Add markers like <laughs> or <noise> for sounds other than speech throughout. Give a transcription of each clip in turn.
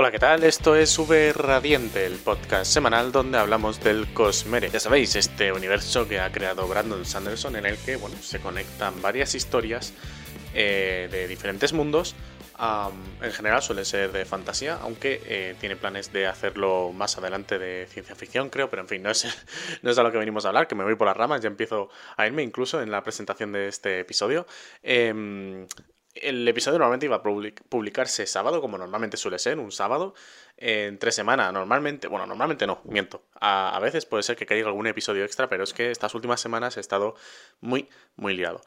Hola, ¿qué tal? Esto es V Radiante, el podcast semanal donde hablamos del Cosmere. Ya sabéis, este universo que ha creado Brandon Sanderson en el que bueno, se conectan varias historias eh, de diferentes mundos. en general suele ser de fantasía, aunque eh, tiene planes de hacerlo más adelante de ciencia ficción, creo, pero en fin, no es, <laughs> no es a lo que venimos a hablar, que me voy por las ramas, ya empiezo a irme incluso en la presentación de este episodio. Em, el episodio normalmente iba a publicarse sábado, como normalmente suele ser, un sábado, en tres semanas. Normalmente, bueno, normalmente no, miento. A, veces puede ser que caiga algún episodio extra, pero es que estas últimas semanas he estado muy, muy liado.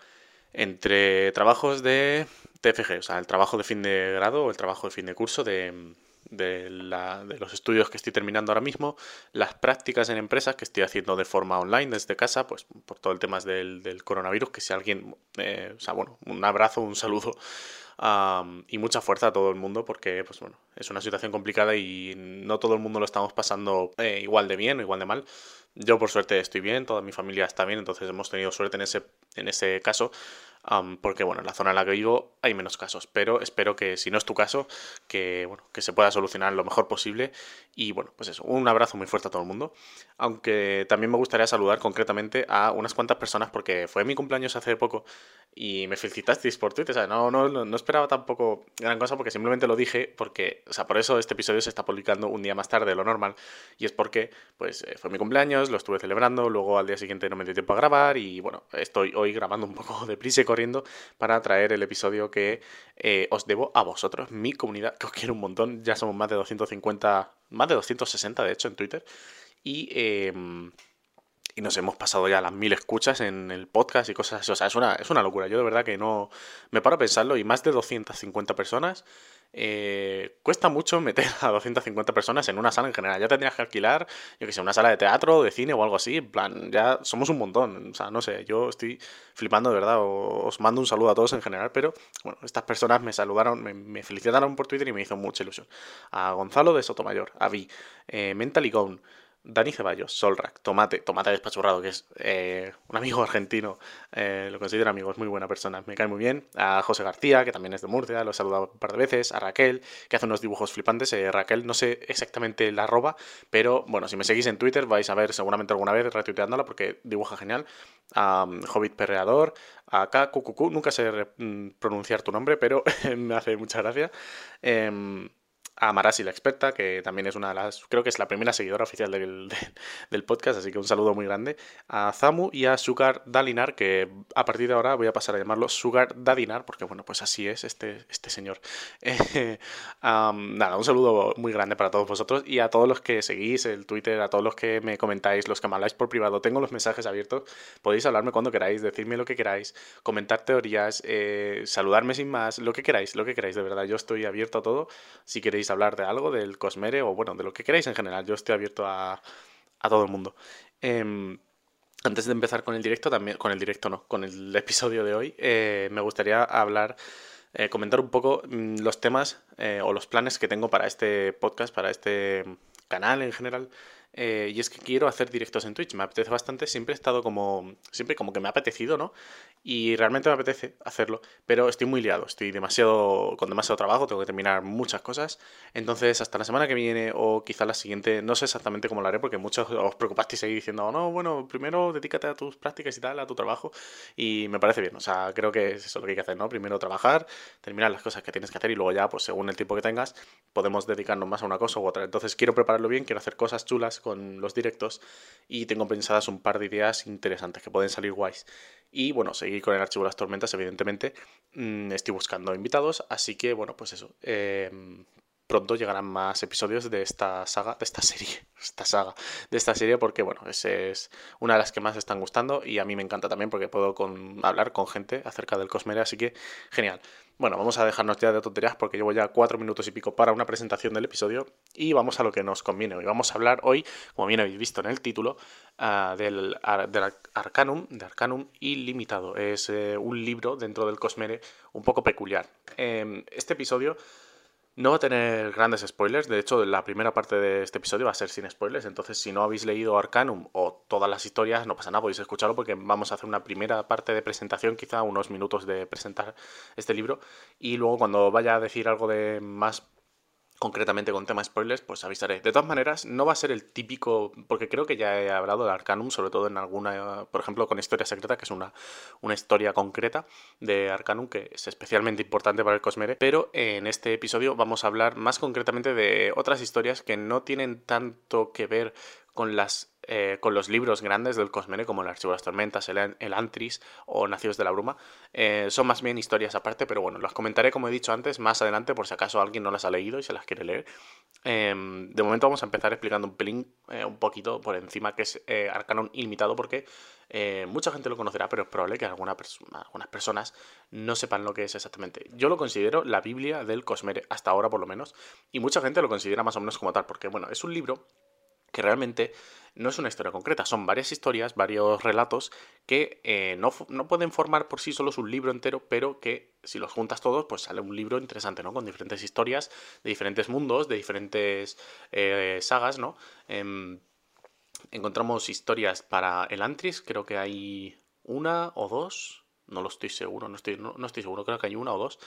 Entre trabajos de TFG, o sea, el trabajo de fin de grado o el trabajo de fin de curso de, de, los estudios que estoy terminando ahora mismo, las prácticas en empresas que estoy haciendo de forma online desde casa, pues por todo el tema del, coronavirus, que si alguien, eh, o sea, bueno, un abrazo, un saludo y mucha fuerza a todo el mundo porque, pues bueno, es una situación complicada y no todo el mundo lo estamos pasando eh, igual de bien o igual de mal. Yo por suerte estoy bien, toda mi familia está bien, entonces hemos tenido suerte en ese, en ese caso porque bueno, en la zona en la que vivo hay menos casos, pero espero que si no es tu caso, que bueno, que se pueda solucionar lo mejor posible y bueno, pues eso, un abrazo muy fuerte a todo el mundo, aunque también me gustaría saludar concretamente a unas cuantas personas porque fue mi cumpleaños hace poco y me felicitasteis por Twitter, o sea, no, no, no esperaba tampoco gran cosa porque simplemente lo dije porque, o sea, por eso este episodio se está publicando un día más tarde de lo normal y es porque pues eh, fue mi cumpleaños, lo estuve celebrando, luego al día siguiente no me dio tiempo a grabar y bueno, estoy hoy grabando un poco de prisa corriendo para traer el episodio que eh, os debo a vosotros, mi comunidad, que os quiero un montón. Ya somos más de 250, más de 260 de hecho en Twitter. Y, em, y nos hemos pasado ya las mil escuchas en el podcast y cosas así. O sea, es una, es una locura. Yo de verdad que no me paro a pensarlo y más de 250 personas eh, cuesta mucho meter a 250 personas en una sala en general. Ya tendrías que alquilar, yo que sé, una sala de teatro, de cine o algo así. En plan, ya somos un montón. O sea, no sé, yo estoy flipando de verdad. Os mando un saludo a todos en general, pero bueno, estas personas me saludaron, me, felicitaron por Twitter y me hizo mucha ilusión. A Gonzalo de Sotomayor, a Vi, eh, Mentally Gone, Dani Ceballos, Solrak, Tomate, Tomate Despachurrado, que es eh, un amigo <laughs> argentino, eh, lo considero amigo, es muy buena persona, me cae muy bien. A José García, que también es de Murcia, lo he saludado un par de veces. A Raquel, que hace unos dibujos flipantes. Eh, Raquel, no sé exactamente la arroba, pero bueno, si me seguís en Twitter vais a ver seguramente alguna vez retuiteándola porque dibuja genial. A um, Hobbit Perreador, a KQQQ, nunca sé mm, pronunciar tu nombre, pero <laughs> me hace mucha gracia. Em, a Marasi, la experta, que también es una de las, creo que es la primera seguidora oficial del, del, podcast, así que un saludo muy grande. A Zamu y a Sugar Dalinar, que a partir de ahora voy a pasar a llamarlo Sugar Dadinar, porque bueno, pues así es este, este señor. <laughs> nada, un saludo muy grande para todos vosotros y a todos los que seguís el Twitter, a todos los que me comentáis, los que me habláis por privado. Tengo los mensajes abiertos, podéis hablarme cuando queráis, decirme lo que queráis, comentar teorías, eh, saludarme sin más, lo que queráis, lo que queráis, de verdad, yo estoy abierto a todo. Si queréis hablar de algo, del Cosmere o bueno, de lo que queráis en general. Yo estoy abierto a, a todo el mundo. Em, antes de empezar con el directo, también, con el directo no, con el <laughs> episodio de hoy, eh, me gustaría hablar, eh, comentar un poco mm, los temas eh, o los planes que tengo para este podcast, para este canal en general. y es que quiero hacer directos en Twitch, me apetece bastante, siempre he estado como, siempre como que me ha apetecido, ¿no? Y realmente me apetece hacerlo, pero estoy muy liado, estoy demasiado con demasiado trabajo, tengo que terminar muchas cosas, entonces hasta la semana que viene o quizá la siguiente, no sé exactamente cómo lo haré porque muchos os preocupasteis ahí diciendo, no, bueno, primero dedícate a tus prácticas y tal, a tu trabajo y me parece bien, o sea, creo que es eso lo que hay que hacer, ¿no? Primero trabajar, terminar las cosas que tienes que hacer y luego ya, pues según el tiempo que tengas, podemos dedicarnos más a una cosa u otra. Entonces quiero prepararlo bien, quiero hacer cosas chulas con los directos y tengo pensadas un par de ideas interesantes que pueden salir guays. Y bueno, seguir con el archivo de las tormentas, evidentemente. Mm, estoy buscando invitados, así que bueno, pues eso. Em, pronto llegarán más episodios de esta saga, de esta serie, <laughs> esta saga, de esta serie, porque bueno, esa es una de las que más están gustando y a mí me encanta también porque puedo hablar con gente acerca del Cosmere, así que genial. Bueno, vamos a dejarnos ya de tonterías porque llevo ya cuatro minutos y pico para una presentación del episodio y vamos a lo que nos conviene hoy. Vamos a hablar hoy, como bien habéis visto en el título, ah, del, Arcanum, de Arcanum Ilimitado. Es eh, un libro dentro del Cosmere un poco peculiar. Em, este episodio no va a tener grandes spoilers, de hecho la primera parte de este episodio va a ser sin spoilers, entonces si no habéis leído Arcanum o todas las historias, no pasa nada, podéis escucharlo porque vamos a hacer una primera parte de presentación, quizá unos minutos de presentar este libro, y luego cuando vaya a decir algo de más concretamente con tema spoilers, pues avisaré. De todas maneras, no va a ser el típico, porque creo que ya he hablado de Arcanum, sobre todo en alguna, por ejemplo, con Historia Secreta, que es una, una historia concreta de Arcanum, que es especialmente importante para el Cosmere, pero en este episodio vamos a hablar más concretamente de otras historias que no tienen tanto que ver con las eh, con los libros grandes del Cosmere, como el Archivo de las Tormentas, el, Antris o Nacidos de la Bruma. Eh, son más bien historias aparte, pero bueno, las comentaré, como he dicho antes, más adelante, por si acaso alguien no las ha leído y se las quiere leer. Em, de momento vamos a empezar explicando un pelín, eh, un poquito por encima, que es Arcanon Ilimitado, porque mucha gente lo conocerá, pero es probable que algunas personas no sepan lo que es exactamente. Yo lo considero la Biblia del Cosmere, hasta ahora por lo menos, y mucha gente lo considera más o menos como tal, porque bueno, es un libro que realmente no es una historia concreta, son varias historias, varios relatos que eh, no, pueden formar por sí solos un libro entero, pero que si los juntas todos, pues sale un libro interesante, ¿no? Con diferentes historias de diferentes mundos, de diferentes eh, sagas, ¿no? Em, encontramos historias para el Antris, creo que hay una o dos, no lo estoy seguro, no estoy, no, estoy seguro, creo que hay una o dos.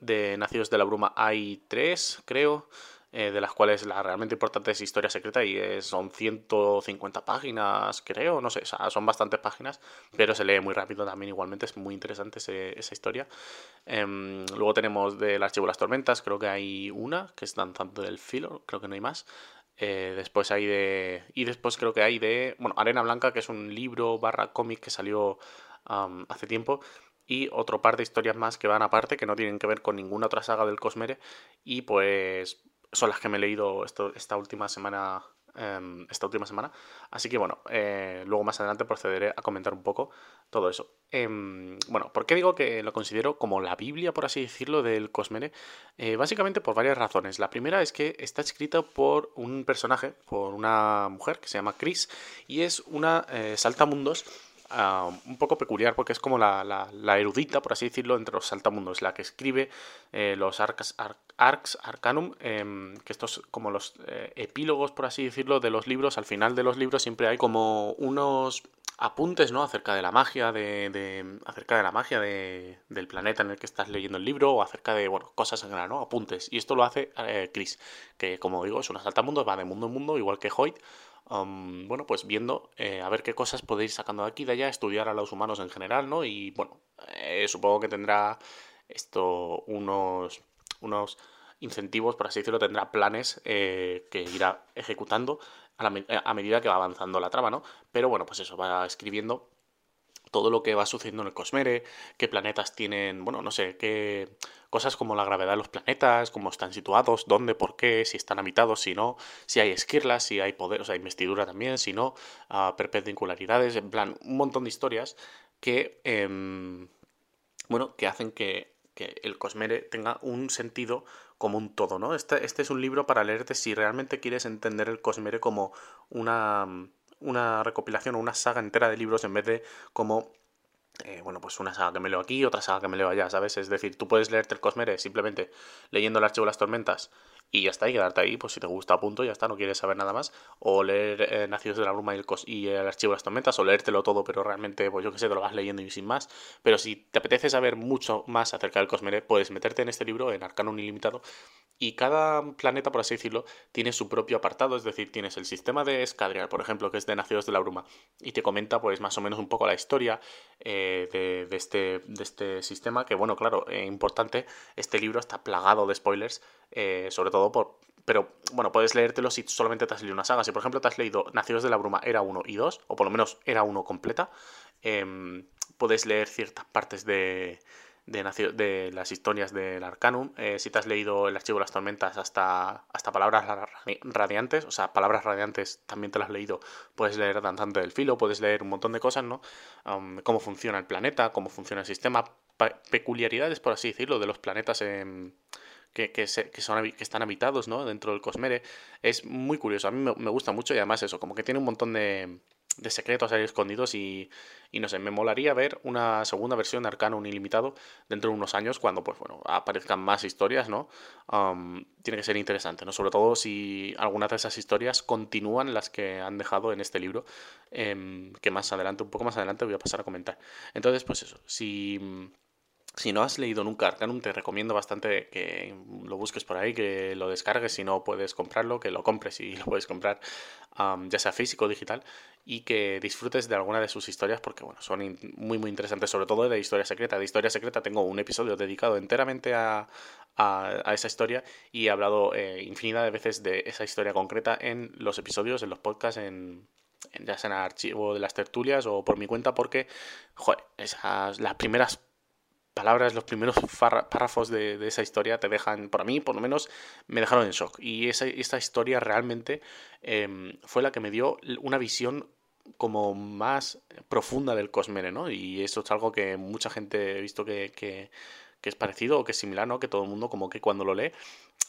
de Nacidos de la Bruma hay tres, creo. Eh, de las cuales la realmente importante es Historia Secreta y son 150 páginas, creo, no sé, son bastantes páginas, pero se lee muy rápido también, igualmente es muy interesante esa historia. Em, luego tenemos del Archivo de las Tormentas, creo que hay una, que es tanto del filo, creo que no hay más. Eh, después hay de. Y después creo que hay de. Bueno, Arena Blanca, que es un libro barra cómic que salió hace tiempo. Y otro par de historias más que van aparte, que no tienen que ver con ninguna otra saga del Cosmere. Y pues son las que me he leído esto, esta última semana. Em, esta última semana. Así que bueno, eh, luego más adelante procederé a comentar un poco todo eso. Em, bueno, ¿por qué digo que lo considero como la Biblia, por así decirlo, del Cosmere? Eh, básicamente por varias razones. La primera es que está escrito por un personaje, por una mujer que se llama Chris, y es una eh, saltamundos Un poco peculiar porque es como la, la, erudita, por así decirlo, entre los saltamundos, la que escribe eh, los arcs, arcs arcanum, em, que estos como los eh, epílogos, por así decirlo, de los libros. Al final de los libros siempre hay como unos apuntes, ¿no? Acerca de la magia, de, acerca de la magia de, del planeta en el que estás leyendo el libro o acerca de, bueno, cosas en general, ¿no? Apuntes. Y esto lo hace eh, Chris, que como digo, es una saltamundos, va de mundo en mundo, igual que Hoyt bueno, pues viendo eh, a ver qué cosas podéis sacando de aquí de allá, estudiar a los humanos en general, ¿no? Y bueno, eh, supongo que tendrá esto unos, unos incentivos, por así decirlo, tendrá planes eh, que irá ejecutando a, a medida que va avanzando la trama, ¿no? Pero bueno, pues eso, va escribiendo todo lo que va sucediendo en el Cosmere, qué planetas tienen, bueno, no sé, qué cosas como la gravedad de los planetas, cómo están situados, dónde, por qué, si están habitados, si no, si hay esquirlas, si hay poder, o sea, investidura también, si no, uh, perpendicularidades, en plan, un montón de historias que, em, bueno, que hacen que, que, el Cosmere tenga un sentido como un todo, ¿no? Este, este es un libro para leerte si realmente quieres entender el Cosmere como una una recopilación o una saga entera de libros en vez de como eh, bueno, pues una saga que me leo aquí, otra saga que me leo allá, ¿sabes? Es decir, tú puedes leerte el Cosmere simplemente leyendo el archivo de las tormentas y ya está, y quedarte ahí, pues si te gusta punto, ya está, no quieres saber nada más. O leer eh, Nacidos de la Bruma y el, y el archivo de las tormentas, o leértelo todo, pero realmente, pues yo que sé, te lo vas leyendo y sin más. Pero si te apetece saber mucho más acerca del Cosmere, puedes meterte en este libro, en Arcanum Ilimitado, y cada planeta, por así decirlo, tiene su propio apartado, es decir, tienes el sistema de Escadrial, por ejemplo, que es de Nacidos de la Bruma, y te comenta pues más o menos un poco la historia eh, de, este, de este sistema, que bueno, claro, es importante, este libro está plagado de spoilers, eh, sobre todo Pero bueno, puedes leértelo si solamente te has leído una saga. Si por ejemplo te has leído Nacidos de la Bruma era 1 y 2, o por lo menos era 1 completa, em, puedes leer ciertas partes de, de, de las historias del Arcanum. Eh, si te has leído el archivo de las tormentas hasta, hasta palabras radiantes, o sea, palabras radiantes también te las has leído, puedes leer Danzante del Filo, puedes leer un montón de cosas, ¿no? cómo funciona el planeta, cómo funciona el sistema, peculiaridades, por así decirlo, de los planetas en que, que, son, que están habitados ¿no? dentro del Cosmere. Es muy curioso, a mí me, gusta mucho y además eso, como que tiene un montón de, de secretos ahí escondidos y, y, no sé, me molaría ver una segunda versión de Arcanum Ilimitado dentro de unos años cuando, pues bueno, aparezcan más historias, ¿no? tiene que ser interesante, ¿no? Sobre todo si algunas de esas historias continúan las que han dejado en este libro, em, que más adelante, un poco más adelante voy a pasar a comentar. Entonces, pues eso, si Si no has leído nunca Arcanum, te recomiendo bastante que lo busques por ahí, que lo descargues. Si no puedes comprarlo, que lo compres y <laughs> lo puedes comprar, ya sea físico o digital, y que disfrutes de alguna de sus historias, porque bueno, son muy, muy interesantes, sobre todo de Historia Secreta. De Historia Secreta tengo un episodio dedicado enteramente a, a, esa historia y he hablado eh, infinidad de veces de esa historia concreta en los episodios, en los podcasts, en, ya sea en el archivo de las tertulias o por mi cuenta, porque, joder, esas, las primeras palabras, los primeros párrafos de, esa historia te dejan, por mí por lo menos, me dejaron en shock. Y esa, esta historia realmente em, fue la que me dio una visión como más profunda del Cosmere, ¿no? Y eso es algo que mucha gente he visto que, que es parecido o que es similar, ¿no? Que todo el mundo como que cuando lo lee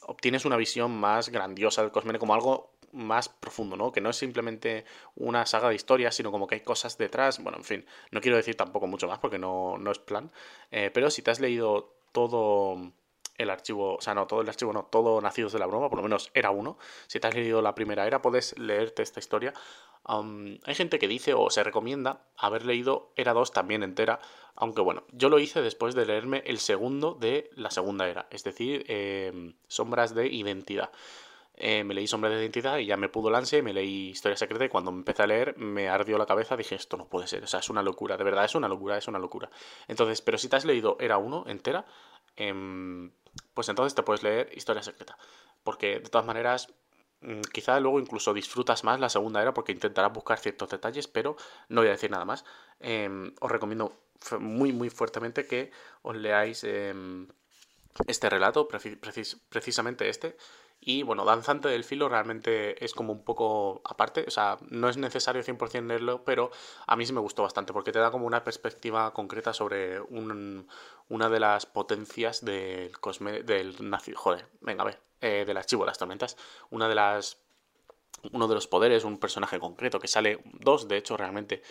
obtienes una visión más grandiosa del Cosmere, como algo más profundo, ¿no? Que no es simplemente una saga de historias, sino como que hay cosas detrás. Bueno, en fin, no quiero decir tampoco mucho más porque no, no es plan. Eh, pero si te has leído todo el archivo, o sea, no, todo el archivo, no, todo Nacidos de la Broma, por lo menos era uno. Si te has leído la primera era, puedes leerte esta historia. hay gente que dice o se recomienda haber leído Era 2 también entera, aunque bueno, yo lo hice después de leerme el segundo de la segunda era, es decir, em, Sombras de Identidad. Eh, me leí Sombras de Identidad y ya me pudo el ansia y me leí Historia Secreta y cuando empecé a leer me ardió la cabeza, dije esto no puede ser, o sea, es una locura, de verdad es una locura, es una locura. Entonces, pero si te has leído Era 1 entera, em, pues entonces te puedes leer Historia Secreta, porque de todas maneras mm, quizá luego incluso disfrutas más la segunda era porque intentarás buscar ciertos detalles, pero no voy a decir nada más. Em, os recomiendo muy, muy fuertemente que os leáis em, este relato, precisamente este. Y bueno, Danzante del Filo realmente es como un poco aparte, o sea, no es necesario 100% leerlo, pero a mí sí me gustó bastante porque te da como una perspectiva concreta sobre un, una de las potencias del cosme, del joder, venga a ver, eh, del archivo de las tormentas, una de las uno de los poderes, un personaje concreto que sale dos, de hecho, realmente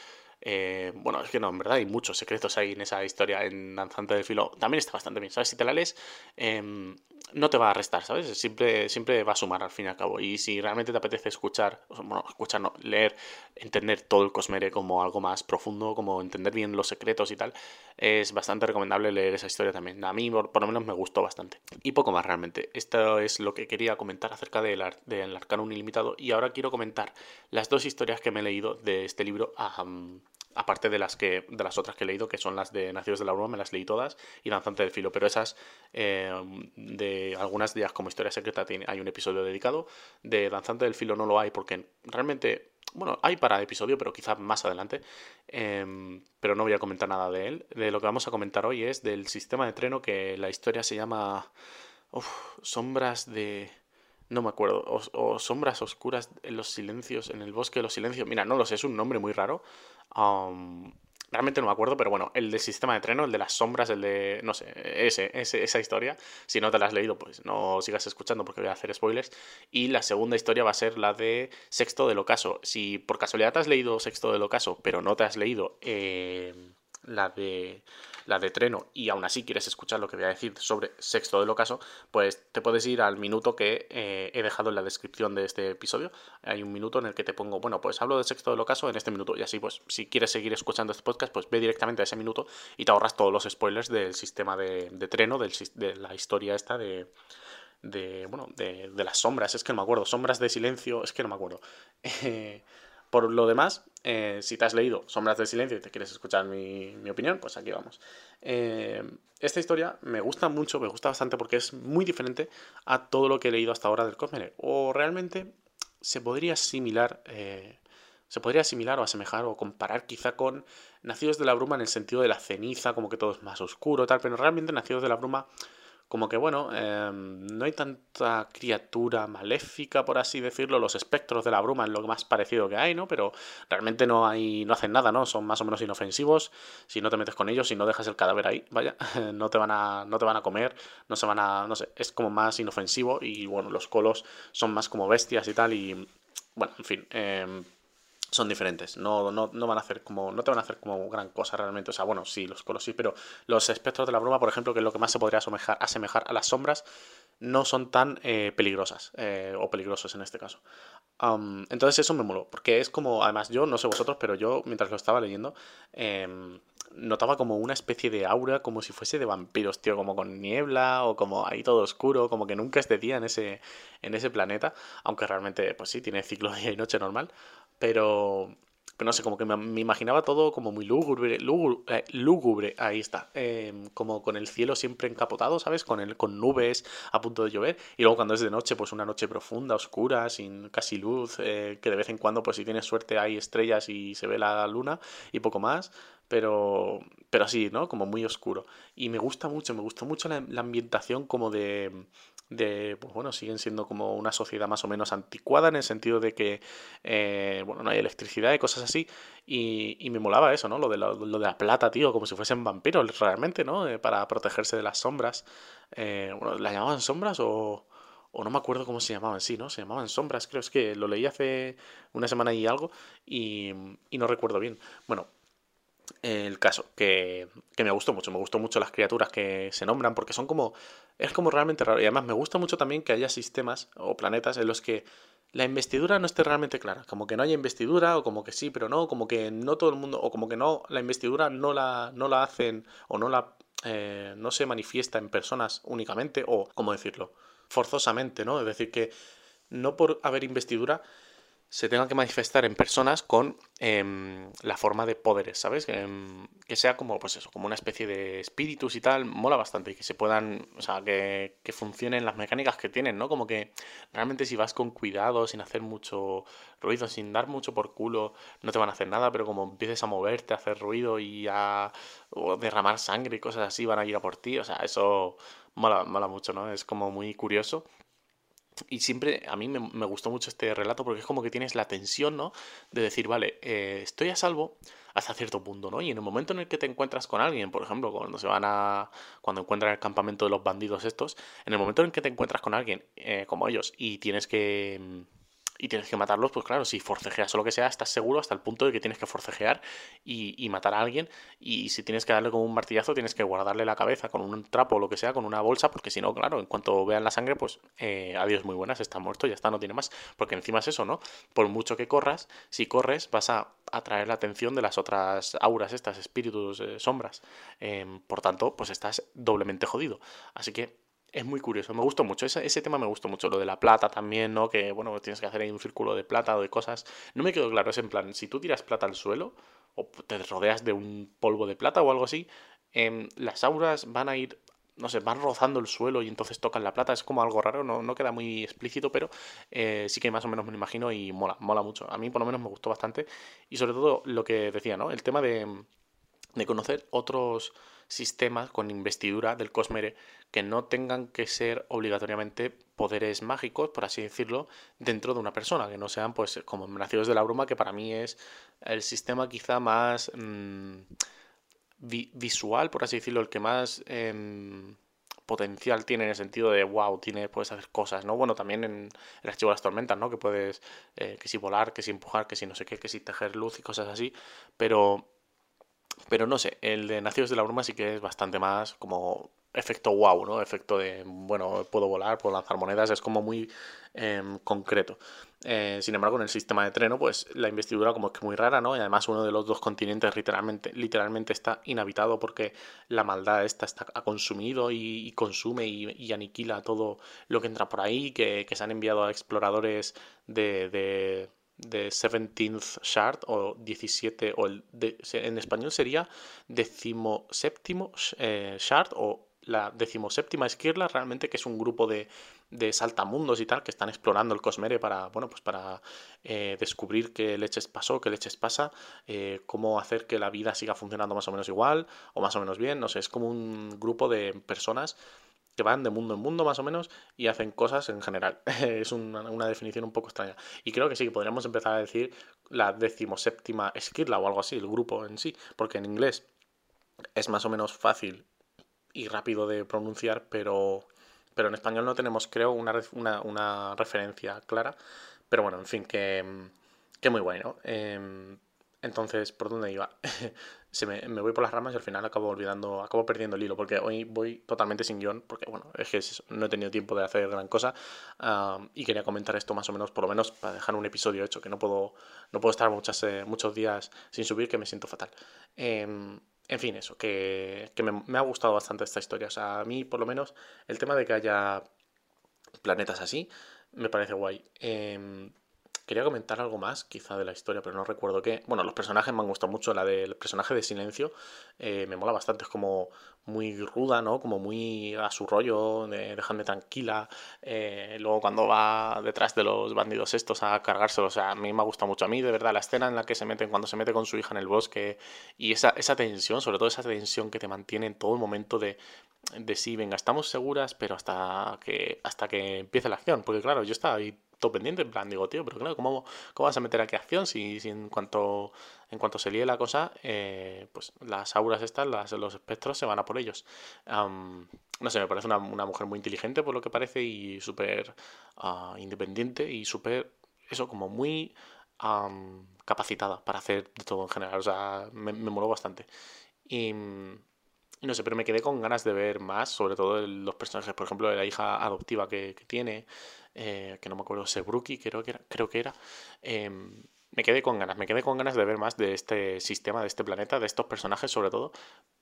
eh, bueno, es que no, en verdad hay muchos secretos ahí en esa historia en Danzante del Filo. También está bastante bien, ¿sabes? Si te la lees, em, no te va a restar, ¿sabes? Siempre, siempre va a sumar al fin y al cabo. Y si realmente te apetece escuchar, bueno, escuchar, no, leer, entender todo el Cosmere como algo más profundo, como entender bien los secretos y tal, es bastante recomendable leer esa historia también. A mí, por, lo menos, me gustó bastante. Y poco más realmente. Esto es lo que quería comentar acerca del, del Arcanum Ilimitado. Y ahora quiero comentar las dos historias que me he leído de este libro aparte de las que de las otras que he leído, que son las de Nacidos de la Bruma, me las leí todas, y Danzante del Filo, pero esas, eh, de algunas de ellas como Historia Secreta, hay un episodio dedicado, de Danzante del Filo no lo hay, porque realmente, bueno, hay para episodio, pero quizá más adelante, em, pero no voy a comentar nada de él. De lo que vamos a comentar hoy es del sistema de treno, que la historia se llama Sombras de no me acuerdo, o, sombras oscuras en los silencios, en el bosque de los silencios, mira, no lo sé, es un nombre muy raro. Realmente no me acuerdo, pero bueno, el del sistema de treno, el de las sombras, el de, no sé, ese, esa historia, si no te la has leído, pues no sigas escuchando porque voy a hacer spoilers. Y la segunda historia va a ser la de Sexto del Ocaso. Si por casualidad te has leído Sexto del Ocaso, pero no te has leído eh, la de la de Treno, y aún así quieres escuchar lo que voy a decir sobre Sexto del Ocaso, pues te puedes ir al minuto que eh, he dejado en la descripción de este episodio. Hay un minuto en el que te pongo, bueno, pues hablo de Sexto del Ocaso en este minuto, y así pues si quieres seguir escuchando este podcast, pues ve directamente a ese minuto y te ahorras todos los spoilers del sistema de, de Treno, del, de la historia esta de de, bueno, de, de, las sombras, es que no me acuerdo, sombras de silencio, es que no me acuerdo. <laughs> Eh, por lo demás, eh, si te has leído Sombras del Silencio y te quieres escuchar mi, opinión, pues aquí vamos. Eh, esta historia me gusta mucho, me gusta bastante porque es muy diferente a todo lo que he leído hasta ahora del Cosmere. O realmente se podría asimilar, eh, se podría asimilar o asemejar o comparar quizá con Nacidos de la Bruma en el sentido de la ceniza, como que todo es más oscuro, tal, pero realmente Nacidos de la Bruma como que bueno, em, no hay tanta criatura maléfica, por así decirlo, los espectros de la bruma es lo más parecido que hay, ¿no? Pero realmente no hay, no hacen nada, ¿no? Son más o menos inofensivos, si no te metes con ellos, si no dejas el cadáver ahí, vaya, <laughs> no te van a, no te van a comer, no se van a, no sé, es como más inofensivo y bueno, los colos son más como bestias y tal y, bueno, en fin, eh, son diferentes. No, no, no, van a hacer como. No te van a hacer como gran cosa realmente. O sea, bueno, sí, los colos sí, pero los espectros de la bruma, por ejemplo, que es lo que más se podría asemejar, a las sombras, no son tan eh, peligrosas. Eh, o peligrosos en este caso. entonces eso me moló. Porque es como. Además, yo, no sé vosotros, pero yo, mientras lo estaba leyendo. Em, notaba como una especie de aura, como si fuese de vampiros, tío, como con niebla o como ahí todo oscuro, como que nunca es de día en ese, en ese planeta, aunque realmente, pues sí, tiene ciclo de día y noche normal, pero no sé, como que me, imaginaba todo como muy lúgubre, eh, lúgubre, ahí está, em, como con el cielo siempre encapotado, ¿sabes? Con, el, con nubes a punto de llover, y luego cuando es de noche, pues una noche profunda, oscura, sin casi luz, eh, que de vez en cuando, pues si tienes suerte hay estrellas y se ve la luna y poco más, pero, pero así, ¿no? Como muy oscuro. Y me gusta mucho, me gustó mucho la ambientación como de de, pues bueno, siguen siendo como una sociedad más o menos anticuada en el sentido de que, eh, bueno, no hay electricidad y cosas así. Y, y me molaba eso, ¿no? Lo de, lo, de la plata, tío, como si fuesen vampiros realmente, ¿no? Eh, para protegerse de las sombras. Eh, bueno, ¿la llamaban sombras o...? o no me acuerdo cómo se llamaban, sí, ¿no? Se llamaban sombras, creo, es que lo leí hace una semana y algo y, y no recuerdo bien. Bueno, el caso, que, que, me gustó mucho, me gustó mucho las criaturas que se nombran, porque son como, es como realmente raro. Y además me gusta mucho también que haya sistemas o planetas en los que la investidura no esté realmente clara, como que no haya investidura, o como que sí, pero no, como que no todo el mundo, o como que no, la investidura no la, no la hacen, o no la, eh, no se manifiesta en personas únicamente, o, ¿cómo decirlo? Forzosamente, ¿no? Es decir, que no por haber investidura se tengan que manifestar en personas con em, la forma de poderes, ¿sabes? Em, que sea como, pues eso, como una especie de espíritus y tal, mola bastante y que se puedan, o sea, que, que funcionen las mecánicas que tienen, ¿no? Como que realmente si vas con cuidado, sin hacer mucho ruido, sin dar mucho por culo, no te van a hacer nada, pero como empieces a moverte, a hacer ruido y a derramar sangre y cosas así, van a ir a por ti, o sea, eso mola, mola mucho, ¿no? Es como muy curioso y siempre a mí me, gustó mucho este relato porque es como que tienes la tensión, ¿no? De decir, vale, eh, estoy a salvo hasta cierto punto, ¿no? Y en el momento en el que te encuentras con alguien, por ejemplo, cuando se van a. cuando encuentran el campamento de los bandidos estos, en el momento en el que te encuentras con alguien eh, como ellos y tienes que y tienes que matarlos, pues claro, si forcejeas o lo que sea, estás seguro hasta el punto de que tienes que forcejear y, matar a alguien. Y si tienes que darle como un martillazo, tienes que guardarle la cabeza con un trapo o lo que sea, con una bolsa, porque si no, claro, en cuanto vean la sangre, pues eh, adiós, muy buenas, está muerto, ya está, no tiene más. Porque encima es eso, ¿no? Por mucho que corras, si corres, vas a atraer la atención de las otras auras, estas espíritus, eh, sombras. Em, por tanto, pues estás doblemente jodido. Así que es muy curioso, me gustó mucho, ese, ese, tema me gustó mucho, lo de la plata también, ¿no? Que, bueno, tienes que hacer ahí un círculo de plata o de cosas. No me quedó claro, es en plan, si tú tiras plata al suelo o te rodeas de un polvo de plata o algo así, eh, las auras van a ir, no sé, van rozando el suelo y entonces tocan la plata, es como algo raro, no, no queda muy explícito, pero eh, sí que más o menos me lo imagino y mola, mola mucho. A mí por lo menos me gustó bastante y sobre todo lo que decía, ¿no? El tema de, de conocer otros sistemas con investidura del Cosmere que no tengan que ser obligatoriamente poderes mágicos, por así decirlo, dentro de una persona, que no sean pues como nacidos de la bruma, que para mí es el sistema quizá más mm, visual, por así decirlo, el que más em, potencial tiene en el sentido de wow, tiene, puedes hacer cosas, ¿no? Bueno, también en el archivo de las tormentas, ¿no? Que puedes, eh, que si volar, que si empujar, que si no sé qué, que si tejer luz y cosas así, pero pero no sé, el de Nacidos de la Bruma sí que es bastante más como efecto wow, ¿no? Efecto de, bueno, puedo volar, puedo lanzar monedas, es como muy em, concreto. Eh, sin embargo, en el sistema de treno, pues la investidura como es que muy rara, ¿no? Y además uno de los dos continentes literalmente, literalmente está inhabitado porque la maldad esta está, ha consumido y, consume y, aniquila todo lo que entra por ahí, que, se han enviado a exploradores de de 17th Shard o 17 o el en español sería decimoséptimo eh, Shard o la decimoséptima esquirla realmente que es un grupo de, de, saltamundos y tal que están explorando el Cosmere para bueno pues para eh, descubrir qué leches pasó qué leches pasa eh, cómo hacer que la vida siga funcionando más o menos igual o más o menos bien no sé es como un grupo de personas que van de mundo en mundo más o menos y hacen cosas en general. <laughs> es una, definición un poco extraña. Y creo que sí, que podríamos empezar a decir la decimoséptima esquirla o algo así, el grupo en sí, porque en inglés es más o menos fácil y rápido de pronunciar, pero, pero en español no tenemos, creo, una, una, referencia clara. Pero bueno, en fin, que, que muy bueno. Entonces, ¿por dónde iba? <laughs> Se me, me, voy por las ramas y al final acabo olvidando, acabo perdiendo el hilo, porque hoy voy totalmente sin guion, porque bueno, es que no he tenido tiempo de hacer gran cosa y quería comentar esto más o menos, por lo menos para dejar un episodio hecho, que no puedo, no puedo estar muchas, eh, muchos días sin subir, que me siento fatal. Em, En fin, eso, que, me, ha gustado bastante esta historia. O sea, a mí, por lo menos, el tema de que haya planetas así, me parece guay. Em, Quería comentar algo más, quizá de la historia, pero no recuerdo qué. Bueno, los personajes me han gustado mucho. La del personaje de Silencio eh, me mola bastante. Es como muy ruda, ¿no? Como muy a su rollo, de déjame tranquila. Eh, luego cuando va detrás de los bandidos estos a cargárselo, o sea, a mí me ha gustado mucho. A mí, de verdad, la escena en la que se meten, cuando se mete con su hija en el bosque y esa, esa tensión, sobre todo esa tensión que te mantiene en todo el momento de, de sí, venga, estamos seguras, pero hasta que, hasta que empiece la acción. Porque claro, yo estaba ahí todo pendiente, en plan, digo, tío, pero claro, ¿cómo, cómo vas a meter aquí acción si, si en cuanto en cuanto se líe la cosa, eh, pues las auras estas, las, los espectros se van a por ellos. no sé, me parece una, mujer muy inteligente por lo que parece y súper ah, independiente y súper, eso, como muy capacitada para hacer de todo en general. O sea, me, me moló bastante. Y, no sé, pero me quedé con ganas de ver más, sobre todo los personajes, por ejemplo, de la hija adoptiva que tiene, eh, que no me acuerdo, Sebruki creo que era, creo que era em, me quedé con ganas, me quedé con ganas de ver más de este sistema, de este planeta, de estos personajes sobre todo,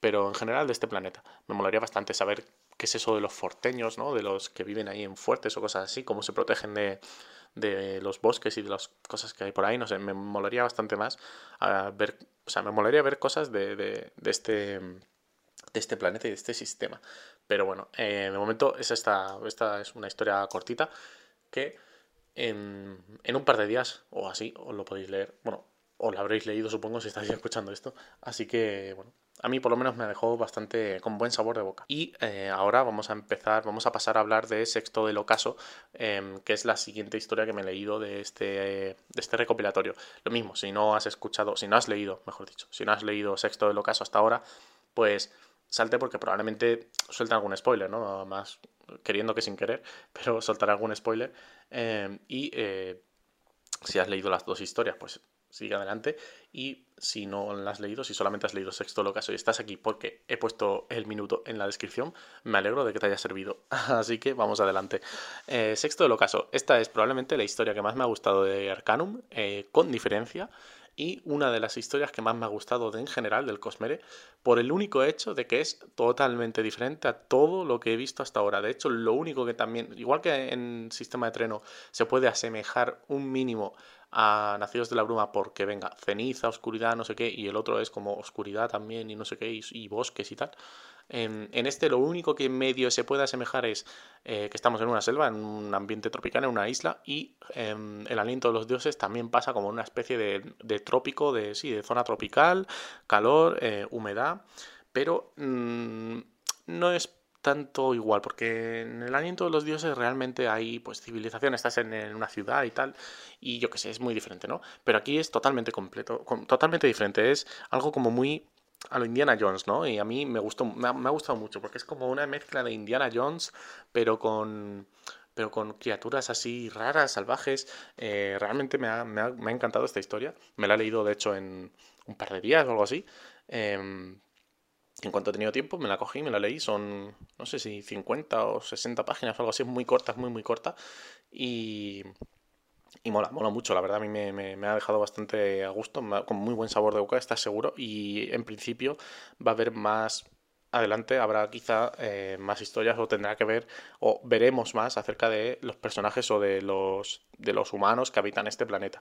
pero en general de este planeta. Me molaría bastante saber qué es eso de los forteños, ¿no? De los que viven ahí en fuertes o cosas así, cómo se protegen de, de los bosques y de las cosas que hay por ahí, no sé, me molaría bastante más ver, o sea, me molaría ver cosas de, de, de este de este planeta y de este sistema. Pero bueno, eh, de momento es esta, esta es una historia cortita que en, en, un par de días o así os lo podéis leer. Bueno, os lo habréis leído supongo si estáis <laughs> escuchando esto. Así que bueno, a mí por lo menos me dejó bastante con buen sabor de boca. Y eh, ahora vamos a empezar, vamos a pasar a hablar de Sexto del Ocaso, em, que es la siguiente historia que me he leído de este, de este recopilatorio. Lo mismo, si no has escuchado, si no has leído, mejor dicho, si no has leído Sexto del Ocaso hasta ahora, pues salte porque probablemente suelte algún spoiler, ¿no? Más queriendo que sin querer, pero <laughs> soltaré algún spoiler. Eh, y eh, si has leído las dos historias, pues sigue adelante. Y si no las has leído, si solamente has leído Sexto Locaso y estás aquí porque he puesto el minuto en la descripción, me alegro de que te haya servido. <laughs> Así que vamos adelante. Eh, Sexto Locaso. Esta es probablemente la historia que más me ha gustado de Arcanum, con diferencia y una de las historias que más me ha gustado de, en general del Cosmere por el único hecho de que es totalmente diferente a todo lo que he visto hasta ahora. De hecho, lo único que también, igual que en Sistema de Treno, se puede asemejar un mínimo a Nacidos de la Bruma porque venga, ceniza, oscuridad, no sé qué, y el otro es como oscuridad también y no sé qué, y bosques y tal. En, este lo único que medio se puede asemejar es eh, que estamos en una selva, en un ambiente tropical, en una isla, y em, el aliento de los dioses también pasa como una especie de, trópico, de, sí, de zona tropical, calor, eh, humedad, pero mm, no es tanto igual, porque en el aliento de los dioses realmente hay pues civilización, estás en una ciudad y tal, y yo qué sé, es muy diferente, ¿no? Pero aquí es totalmente completo, totalmente diferente, es algo como muy a lo Indiana Jones, ¿no? Y a mí me gustó, me ha, gustado mucho porque es como una mezcla de Indiana Jones, pero con pero con criaturas así raras, salvajes. Eh, realmente me ha, me, ha, encantado esta historia. Me la he leído, de hecho, en un par de días o algo así. Em, en cuanto he tenido tiempo, me la cogí, me la leí. Son, no sé si 50 o 60 páginas o algo así, muy cortas, muy, muy corta. Y, y mola, mola mucho, la verdad a mí me, ha dejado bastante a gusto, con muy buen sabor de boca, estás seguro. Y en principio va a haber más adelante, habrá quizá eh, más historias o tendrá que ver, o veremos más acerca de los personajes o de los, de los humanos que habitan este planeta.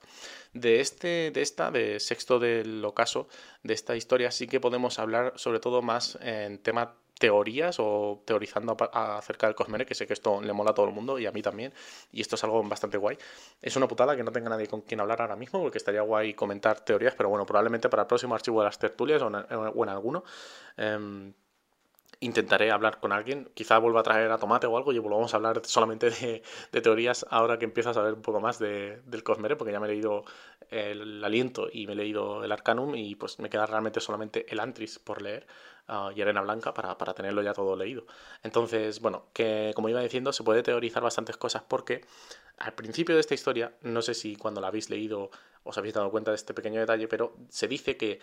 De, este, de esta, de sexto del ocaso, de esta historia sí que podemos hablar sobre todo más en tema teorías o teorizando acerca del Cosmere, que sé que esto le mola a todo el mundo y a mí también, y esto es algo bastante guay. Es una putada que no tenga nadie con quien hablar ahora mismo, porque estaría guay comentar teorías, pero bueno, probablemente para el próximo archivo de las tertulias o en, alguno. Em, intentaré hablar con alguien, quizá vuelva a traer a Tomate o algo y volvamos a hablar solamente de, teorías ahora que empiezas a saber un poco más de, del Cosmere, porque ya me he leído el Aliento y me he leído el Arcanum y pues me queda realmente solamente el Antris por leer uh, y Arena Blanca para, para, tenerlo ya todo leído. Entonces, bueno, que como iba diciendo, se puede teorizar bastantes cosas porque al principio de esta historia, no sé si cuando la habéis leído os habéis dado cuenta de este pequeño detalle, pero se dice que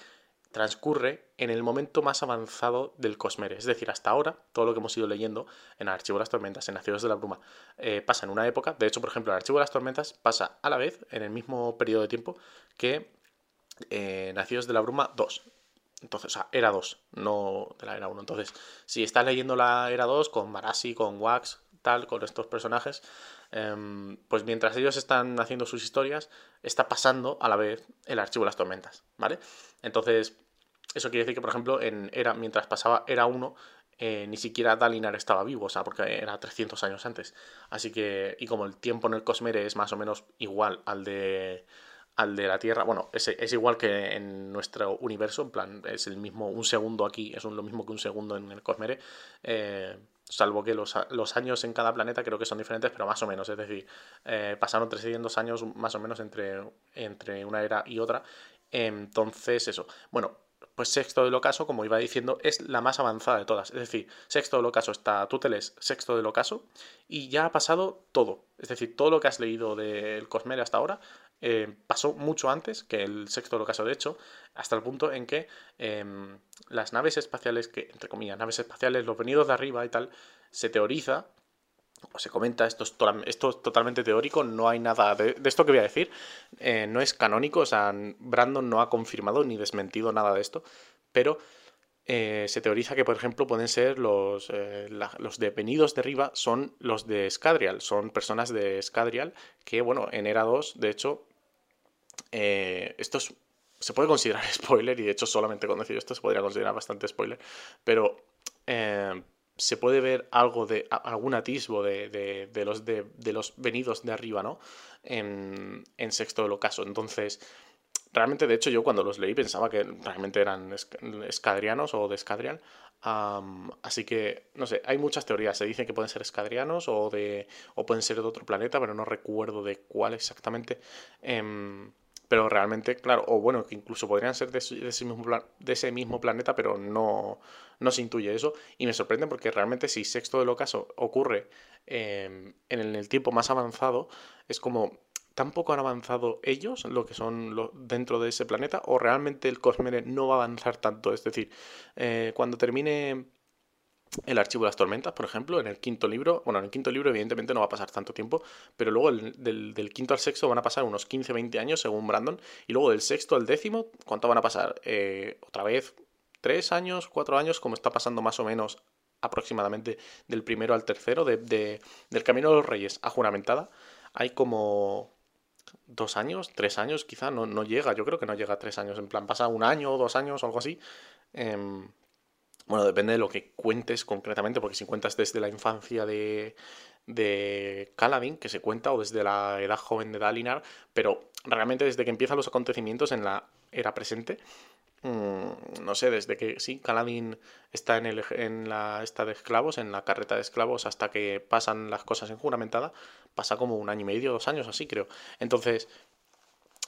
transcurre en el momento más avanzado del Cosmere. Es decir, hasta ahora, todo lo que hemos ido leyendo en el Archivo de las Tormentas, en Nacidos de la Bruma, eh, pasa en una época. De hecho, por ejemplo, el Archivo de las Tormentas pasa a la vez, en el mismo periodo de tiempo, que eh, Nacidos de la Bruma 2. Entonces, o sea, era 2, no de la era 1. Entonces, si estás leyendo la era 2 con Marasi, con Wax, tal, con estos personajes, em, pues mientras ellos están haciendo sus historias, está pasando a la vez el archivo de las tormentas, ¿vale? Entonces, eso quiere decir que, por ejemplo, en era, mientras pasaba era 1, eh, ni siquiera Dalinar estaba vivo, o sea, porque era 300 años antes. Así que, y como el tiempo en el Cosmere es más o menos igual al de al de la Tierra, bueno, es, es igual que en nuestro universo, en plan, es el mismo, un segundo aquí es lo mismo que un segundo en el Cosmere, eh, salvo que los, los, años en cada planeta creo que son diferentes, pero más o menos, es decir, eh, pasaron 300 años más o menos entre, entre una era y otra, entonces eso, bueno, pues sexto del ocaso, como iba diciendo, es la más avanzada de todas. Es decir, sexto del ocaso está, tú te lees sexto del ocaso y ya ha pasado todo. Es decir, todo lo que has leído del Cosmere hasta ahora eh, pasó mucho antes que el sexto del ocaso, de hecho, hasta el punto en que em, las naves espaciales, que entre comillas, naves espaciales, los venidos de arriba y tal, se teoriza se comenta, esto es, esto es totalmente teórico, no hay nada de, esto que voy a decir, eh, no es canónico, o sea, Brandon no ha confirmado ni desmentido nada de esto, pero eh, se teoriza que, por ejemplo, pueden ser los, eh, los devenidos de arriba, son los de Scadrial, son personas de Scadrial que, bueno, en Era 2, de hecho, esto se puede considerar <laughs> spoiler, y de hecho solamente con decir esto se podría considerar bastante spoiler, pero se puede ver algo de algún atisbo de, los, de, los venidos de arriba, ¿no? En, sexto del ocaso. Entonces, realmente, de hecho, yo cuando los leí pensaba que realmente eran escadrianos o de escadrial. así que, no sé, hay muchas teorías. Se dice que pueden ser escadrianos o, de, o pueden ser de otro planeta, pero no recuerdo de cuál exactamente. Em, pero realmente, claro, o bueno, que incluso podrían ser de, ese, mismo planeta, pero no, no se intuye eso. Y me sorprende porque realmente si sexto del ocaso ocurre em, en el tiempo más avanzado, es como tampoco han avanzado ellos, lo que son dentro de ese planeta, o realmente el Cosmere no va a avanzar tanto. Es decir, eh, cuando termine el archivo de las tormentas, por ejemplo, en el quinto libro, bueno, en el quinto libro evidentemente no va a pasar tanto tiempo, pero luego del, quinto al sexto van a pasar unos 15-20 años según Brandon, y luego del sexto al décimo, ¿cuánto van a pasar? Eh, otra vez, tres años, cuatro años, como está pasando más o menos aproximadamente del primero al tercero, de, del Camino de los Reyes a Juramentada, hay como dos años, tres años, quizá no, no llega, yo creo que no llega a tres años, en plan pasa un año o dos años o algo así. Em, bueno, depende de lo que cuentes concretamente, porque si cuentas desde la infancia de, de Caladín, que se cuenta, o desde la edad joven de Dalinar, pero realmente desde que empiezan los acontecimientos en la era presente, mm, no sé, desde que sí, Caladín está en, el, en la esta de esclavos, en la carreta de esclavos, hasta que pasan las cosas en juramentada, pasa como un año y medio, dos años así, creo. Entonces,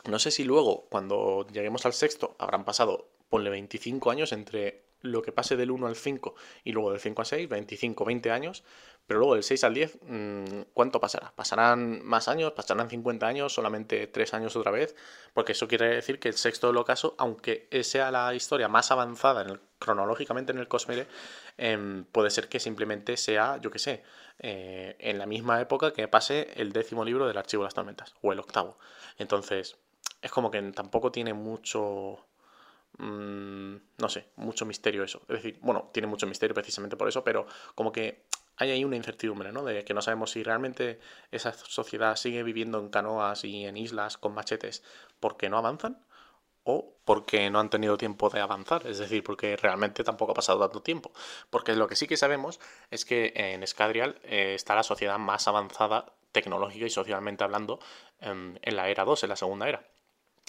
no sé si luego, cuando lleguemos al sexto, habrán pasado, ponle 25 años entre lo que pase del 1 al 5 y luego del 5 al 6, 25, 20 años, pero luego del 6 al 10, mm, ¿cuánto pasará? ¿Pasarán más años? ¿Pasarán 50 años? ¿Solamente 3 años otra vez? Porque eso quiere decir que el sexto del ocaso, aunque sea la historia más avanzada cronológicamente en el Cosmere, em, puede ser que simplemente sea, yo qué sé, eh, en la misma época que pase el décimo libro del Archivo de las Tormentas, o el octavo. Entonces, es como que tampoco tiene mucho Mm, no sé, mucho misterio eso. Es decir, bueno, tiene mucho misterio precisamente por eso, pero como que hay ahí una incertidumbre, ¿no? De que no sabemos si realmente esa sociedad sigue viviendo en canoas y en islas con machetes porque no avanzan o porque no han tenido tiempo de avanzar, es decir, porque realmente tampoco ha pasado tanto tiempo. Porque lo que sí que sabemos es que en Escadrial eh, está la sociedad más avanzada tecnológica y socialmente hablando en la era 2, en la segunda era.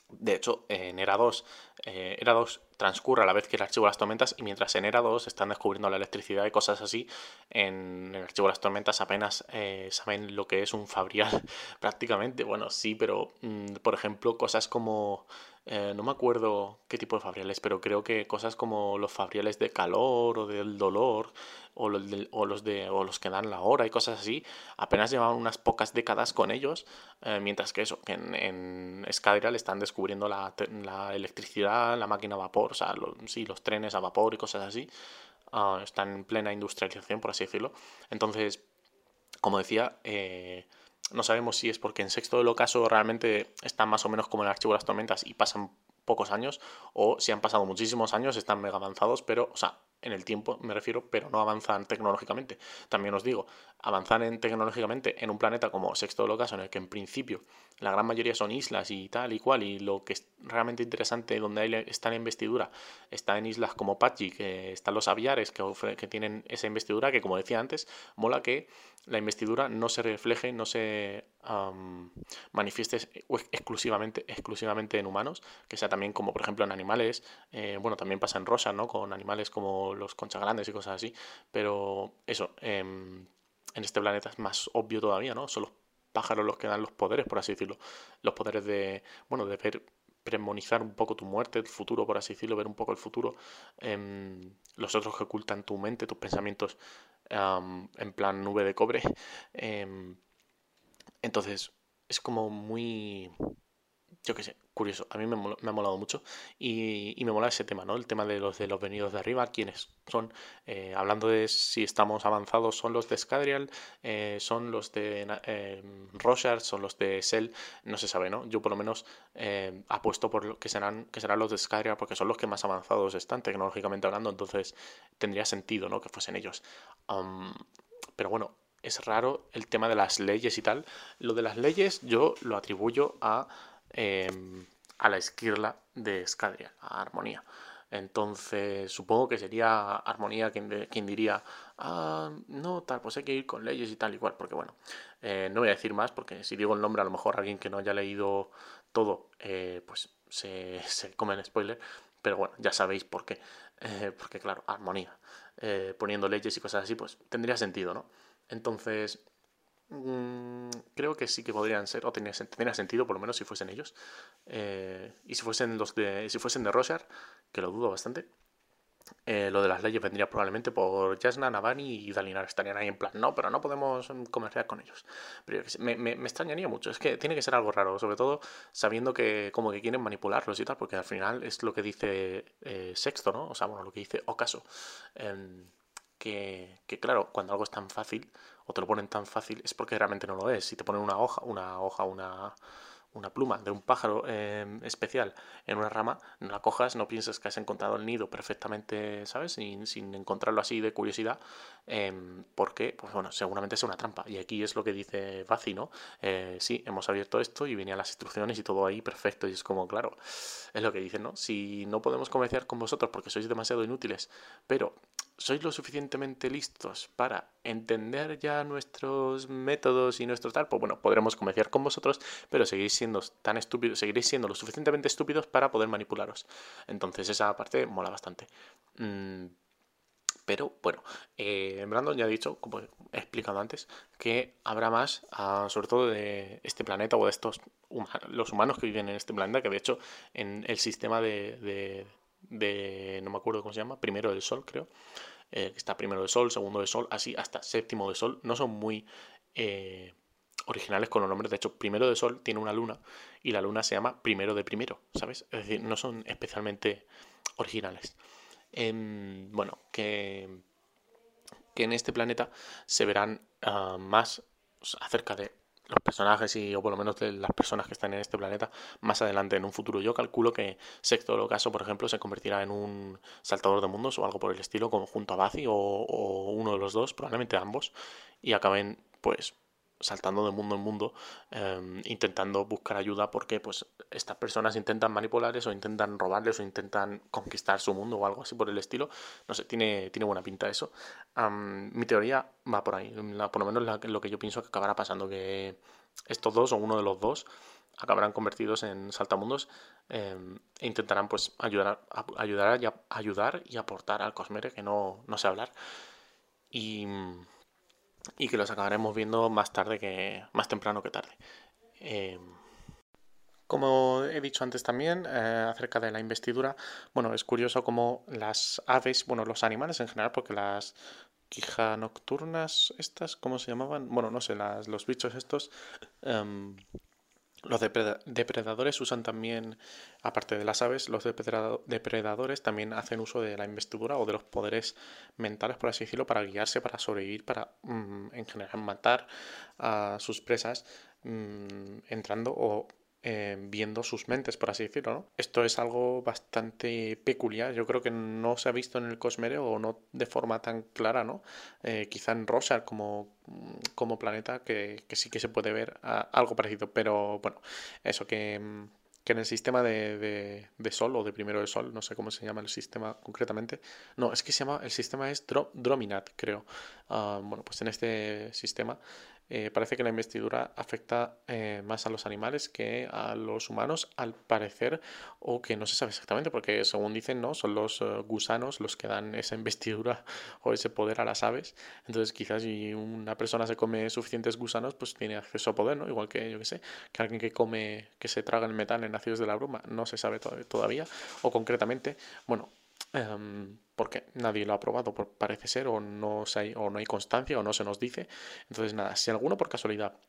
De hecho, en Era 2, eh, Era 2 transcurre a la vez que el archivo de las tormentas y mientras en Era 2 están descubriendo la electricidad y cosas así, en el archivo de las tormentas apenas eh, saben lo que es un fabrial <laughs> prácticamente. Bueno, sí, pero mm, por ejemplo cosas como eh, no me acuerdo qué tipo de fabriales, pero creo que cosas como los fabriales de calor o del dolor o los, de, o los, que dan la hora y cosas así, apenas llevaban unas pocas décadas con ellos, eh, mientras que eso, que en, en están descubriendo la, la, electricidad, la máquina a vapor, o sea, sí, los trenes a vapor y cosas así, ah, están en plena industrialización, por así decirlo. Entonces, como decía, eh, no sabemos si es porque en sexto del ocaso realmente están más o menos como el archivo de las tormentas y pasan pocos años, o si han pasado muchísimos años, están mega avanzados, pero, o sea, en el tiempo me refiero, pero no avanzan tecnológicamente. También os digo, avanzar en, tecnológicamente en un planeta como Sexto del Ocaso, en el que en principio la gran mayoría son islas y tal y cual, y lo que es realmente interesante donde hay, está la investidura está en islas como Pachi, que están los aviares que, tienen esa investidura, que como decía antes, mola que la investidura no se refleje, no se manifieste exclusivamente, exclusivamente en humanos, que sea también como por ejemplo en animales, eh, bueno, también pasa en Rosa, ¿no? Con animales como los conchagrandes y cosas así, pero eso, em, en este planeta es más obvio todavía, ¿no? Son los pájaros los que dan los poderes, por así decirlo, los poderes de, bueno, de ver premonizar un poco tu muerte, el futuro, por así decirlo, ver un poco el futuro, em, los otros que ocultan tu mente, tus pensamientos en plan nube de cobre. Em, entonces, es como muy, yo qué sé, curioso. A mí me, ha molado mucho y, me mola ese tema, ¿no? El tema de los de los venidos de arriba, quiénes son. Eh, hablando de si estamos avanzados, son los de Scadrial, eh, son los de eh, son los de Cell, no se sabe, ¿no? Yo por lo menos eh, apuesto por que serán, que serán los de Scadrial porque son los que más avanzados están tecnológicamente hablando, entonces tendría sentido, ¿no? Que fuesen ellos. pero bueno, es raro el tema de las leyes y tal. Lo de las leyes yo lo atribuyo a Em, a la esquirla de Scadrial, a Armonía. Entonces, supongo que sería Armonía quien, quien diría, ah, no, tal, pues hay que ir con leyes y tal y cual, porque bueno, eh, no voy a decir más, porque si digo el nombre, a lo mejor alguien que no haya leído todo, eh, pues se, se, come el spoiler, pero bueno, ya sabéis por qué, eh, porque claro, Armonía, poniendo leyes y cosas así, pues tendría sentido, ¿no? Entonces, Mm, creo que sí que podrían ser, o tenía, sentido por lo menos si fuesen ellos. Eh, y si fuesen los de. Si fuesen de Roshar, que lo dudo bastante. Eh, lo de las leyes vendría probablemente por Jasna, Navani y Dalinar. Estarían ahí en plan, no, pero no podemos comerciar con ellos. Pero me, me, me, extrañaría mucho. Es que tiene que ser algo raro, sobre todo sabiendo que como que quieren manipularlos y tal, porque al final es lo que dice eh, Sexto, ¿no? O sea, bueno, lo que dice Ocaso. Que, que claro, cuando algo es tan fácil, o te lo ponen tan fácil, es porque realmente no lo es. Si te ponen una hoja, una hoja, una, una pluma de un pájaro em, especial en una rama, no la cojas, no piensas que has encontrado el nido perfectamente, ¿sabes? Sin, sin encontrarlo así de curiosidad, eh, porque, pues bueno, seguramente es una trampa. Y aquí es lo que dice Bazi, ¿no? Eh, sí, hemos abierto esto y venían las instrucciones y todo ahí perfecto. Y es como, claro, es lo que dicen, ¿no? Si no podemos comerciar con vosotros porque sois demasiado inútiles, pero sois lo suficientemente listos para entender ya nuestros métodos y nuestro tal, pues bueno, podremos comerciar con vosotros, pero seguís siendo tan estúpidos, seguiréis siendo lo suficientemente estúpidos para poder manipularos. Entonces esa parte mola bastante. Mm, pero bueno, eh, Brandon ya ha dicho, como he explicado antes, que habrá más, ah, sobre todo de este planeta o de estos humanos, los humanos que viven en este planeta, que de hecho en el sistema de, no me acuerdo cómo se llama, primero del Sol, creo. Eh, está primero del Sol, segundo del Sol, así hasta séptimo del Sol. No son muy eh, originales con los nombres. De hecho, primero del Sol tiene una luna y la luna se llama primero de primero, ¿sabes? Es decir, no son especialmente originales. Em, bueno, que, que en este planeta se verán ah, más acerca de los personajes y o por lo menos de las personas que están en este planeta más adelante en un futuro. Yo calculo que Sexto Ocaso, por ejemplo, se convertirá en un saltador de mundos o algo por el estilo, junto a Bazi o, o uno de los dos, probablemente ambos, y acaben pues saltando de mundo en mundo, em, intentando buscar ayuda porque pues estas personas intentan manipularles o intentan robarles o intentan conquistar su mundo o algo así por el estilo. No sé, tiene, tiene buena pinta eso. mi teoría va por ahí, por lo menos lo que yo pienso que acabará pasando, que estos dos o uno de los dos acabarán convertidos en saltamundos em, e intentarán pues ayudar, a, ayudar, y ayudar y aportar al Cosmere, que no, no sé hablar. Y y que los acabaremos viendo más tarde que más temprano que tarde. Eh, como he dicho antes también eh, acerca de la investidura, bueno, es curioso cómo las aves, bueno, los animales en general, porque las quija nocturnas, estas, ¿cómo se llamaban? Bueno, no sé, las, los bichos estos, em, Los depredadores usan también, aparte de las aves, los depredadores también hacen uso de la investidura o de los poderes mentales, por así decirlo, para guiarse, para sobrevivir, para mm, en general matar a sus presas, mm, entrando o eh, viendo sus mentes, por así decirlo. ¿no? Esto es algo bastante peculiar. Yo creo que no se ha visto en el Cosmere o no de forma tan clara, ¿no? Eh, quizá en Rosar como, como planeta que, sí que se puede ver algo parecido. Pero bueno, eso que que en el sistema de, Sol o de primero de Sol, no sé cómo se llama el sistema concretamente. No, es que se llama, el sistema es Drominat, creo. Ah, bueno, pues en este sistema eh, parece que la investidura afecta eh, más a los animales que a los humanos, al parecer, o que no se sabe exactamente, porque según dicen, ¿no? Son los eh, gusanos los que dan esa investidura <laughs> o ese poder a las aves. Entonces, quizás si una persona se come suficientes gusanos, pues tiene acceso a poder, ¿no? Igual que, yo que sé, que alguien que come, que se traga el metal en nacidos de la bruma, no se sabe todavía, o concretamente, bueno, Em, porque nadie lo ha probado, parece ser, o no, hay, o no hay constancia, o no se nos dice. Entonces, nada, si alguno por casualidad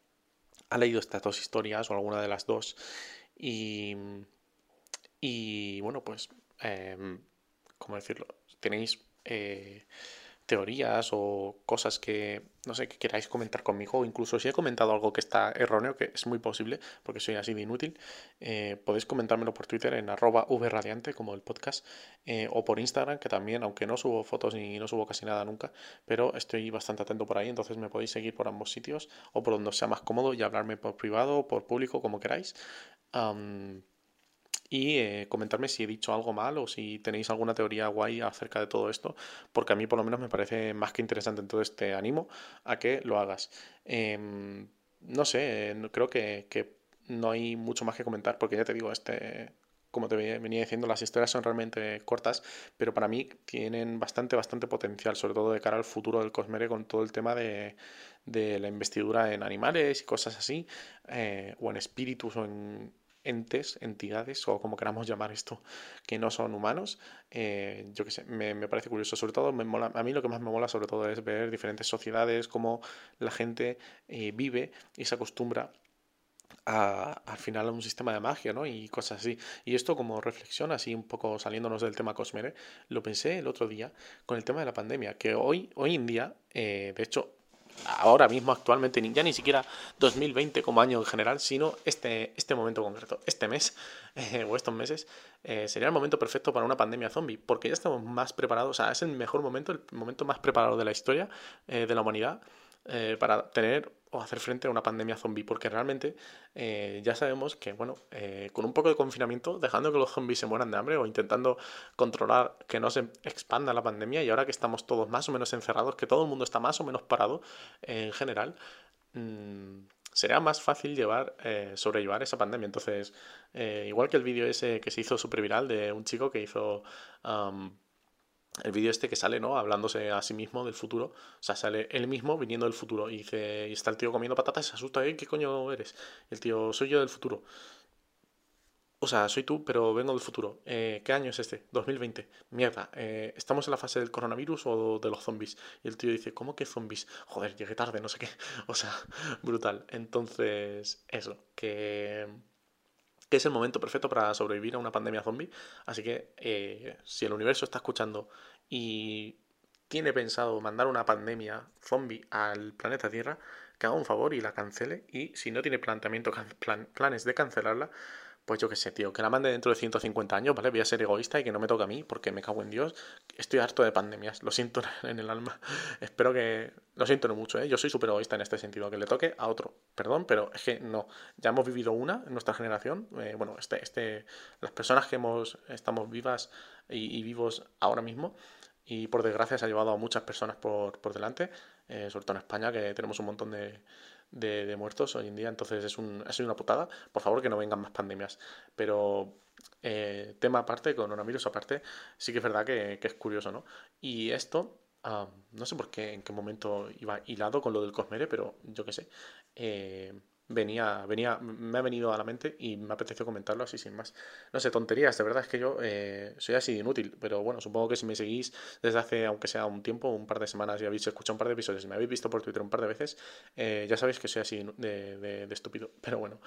ha leído estas dos historias, o alguna de las dos, y, y bueno, pues, eh, ¿cómo decirlo? Tenéis... Eh, teorías o cosas que, no sé, que queráis comentar conmigo, o incluso si he comentado algo que está erróneo, que es muy posible, porque soy así de inútil, eh, podéis comentármelo por Twitter en arroba vradiante, como el podcast, eh, o por Instagram, que también, aunque no subo fotos ni no subo casi nada nunca, pero estoy bastante atento por ahí, entonces me podéis seguir por ambos sitios, o por donde sea más cómodo y hablarme por privado, por público, como queráis y eh, comentarme si he dicho algo mal o si tenéis alguna teoría guay acerca de todo esto, porque a mí por lo menos me parece más que interesante, entonces te animo a que lo hagas. Em, no sé, creo que, no hay mucho más que comentar, porque ya te digo, este, como te venía diciendo, las historias son realmente cortas, pero para mí tienen bastante, bastante potencial, sobre todo de cara al futuro del Cosmere con todo el tema de, de la investidura en animales y cosas así, eh, o en espíritus o en entes, entidades o como queramos llamar esto, que no son humanos, eh, yo qué sé, me, parece curioso. Sobre todo, me mola, a mí lo que más me mola sobre todo es ver diferentes sociedades, cómo la gente eh, vive y se acostumbra a, al final a un sistema de magia, ¿no? Y cosas así. Y esto como reflexión, así un poco saliéndonos del tema Cosmere, lo pensé el otro día con el tema de la pandemia, que hoy, hoy en día, eh, de hecho, ahora mismo, actualmente, ya ni siquiera 2020 como año en general, sino este, este momento concreto, este mes <laughs> eh, o estos meses, eh, sería el momento perfecto para una pandemia zombie, porque ya estamos más preparados, o sea, es el mejor momento, el momento más preparado de la historia eh, de la humanidad para tener o hacer frente a una pandemia zombie, porque realmente eh, ya sabemos que, bueno, eh, con un poco de confinamiento, dejando que los zombies se mueran de hambre o intentando controlar que no se expanda la pandemia, y ahora que estamos todos más o menos encerrados, que todo el mundo está más o menos parado en general, mmm, será más fácil llevar, eh, sobrellevar esa pandemia. Entonces, igual que el vídeo ese que se hizo súper viral de un chico que hizo el vídeo este que sale, ¿no? Hablándose a sí mismo del futuro. O sea, sale él mismo viniendo del futuro. Y dice, y está el tío comiendo patatas y se asusta, ¿eh? ¿Qué coño eres? el tío, soy yo del futuro. O sea, soy tú, pero vengo del futuro. Eh, ¿Qué año es este? 2020. Mierda, eh, ¿estamos en la fase del coronavirus o de los zombies? Y el tío dice, ¿cómo que zombies? Joder, llegué tarde, no sé qué. <laughs> O sea, brutal. Entonces, eso, que que es el momento perfecto para sobrevivir a una pandemia zombie. Así que eh, si el universo está escuchando y tiene pensado mandar una pandemia zombie al planeta Tierra, que haga un favor y la cancele. Y si no tiene planteamiento, planes de cancelarla, pues yo qué sé, tío, que la mande dentro de 150 años, ¿vale? Voy a ser egoísta y que no me toque a mí, porque me cago en Dios. Estoy harto de pandemias, lo siento <laughs> en el alma. Espero que. Lo siento no mucho, ¿eh? Yo soy súper egoísta en este sentido, que le toque a otro. Perdón, pero es que no. Ya hemos vivido una en nuestra generación. Eh, bueno, este, este, las personas que hemos, estamos vivas y, vivos ahora mismo, y por desgracia se ha llevado a muchas personas por, por delante, eh, sobre todo en España, que tenemos un montón de de, muertos hoy en día, entonces es, un, es una putada. Por favor, que no vengan más pandemias. Pero eh, tema aparte, coronavirus aparte, sí que es verdad que, es curioso, ¿no? Y esto, no sé por qué, en qué momento iba hilado con lo del Cosmere, pero yo qué sé. Eh, venía, venía, me ha venido a la mente y me apeteció comentarlo así sin más. No sé, tonterías, de verdad es que yo eh, soy así de inútil, pero bueno, supongo que si me seguís desde hace, aunque sea un tiempo, un par de semanas y habéis escuchado un par de episodios y me habéis visto por Twitter un par de veces, eh, ya sabéis que soy así de, de, estúpido. Pero bueno,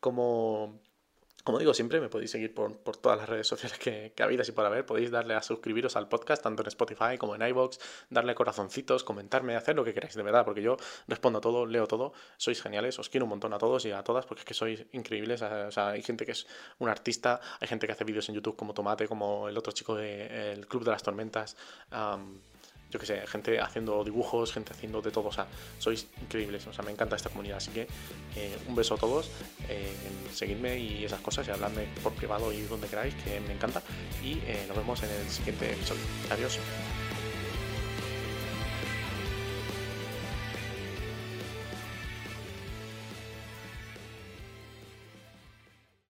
como como digo siempre, me podéis seguir por, todas las redes sociales que, que habidas y por haber. Podéis darle a suscribiros al podcast, tanto en Spotify como en iVoox, darle corazoncitos, comentarme, hacer lo que queráis, de verdad, porque yo respondo a todo, leo todo. Sois geniales, os quiero un montón a todos y a todas, porque es que sois increíbles. O sea, hay gente que es un artista, hay gente que hace vídeos en YouTube como Tomate, como el otro chico del Club de las Tormentas yo que sé, gente haciendo dibujos, gente haciendo de todo, o sea, sois increíbles, o sea, me encanta esta comunidad, así que eh, un beso a todos, eh, seguidme y esas cosas y habladme por privado y donde queráis, que me encanta, y eh, nos vemos en el siguiente episodio. Adiós.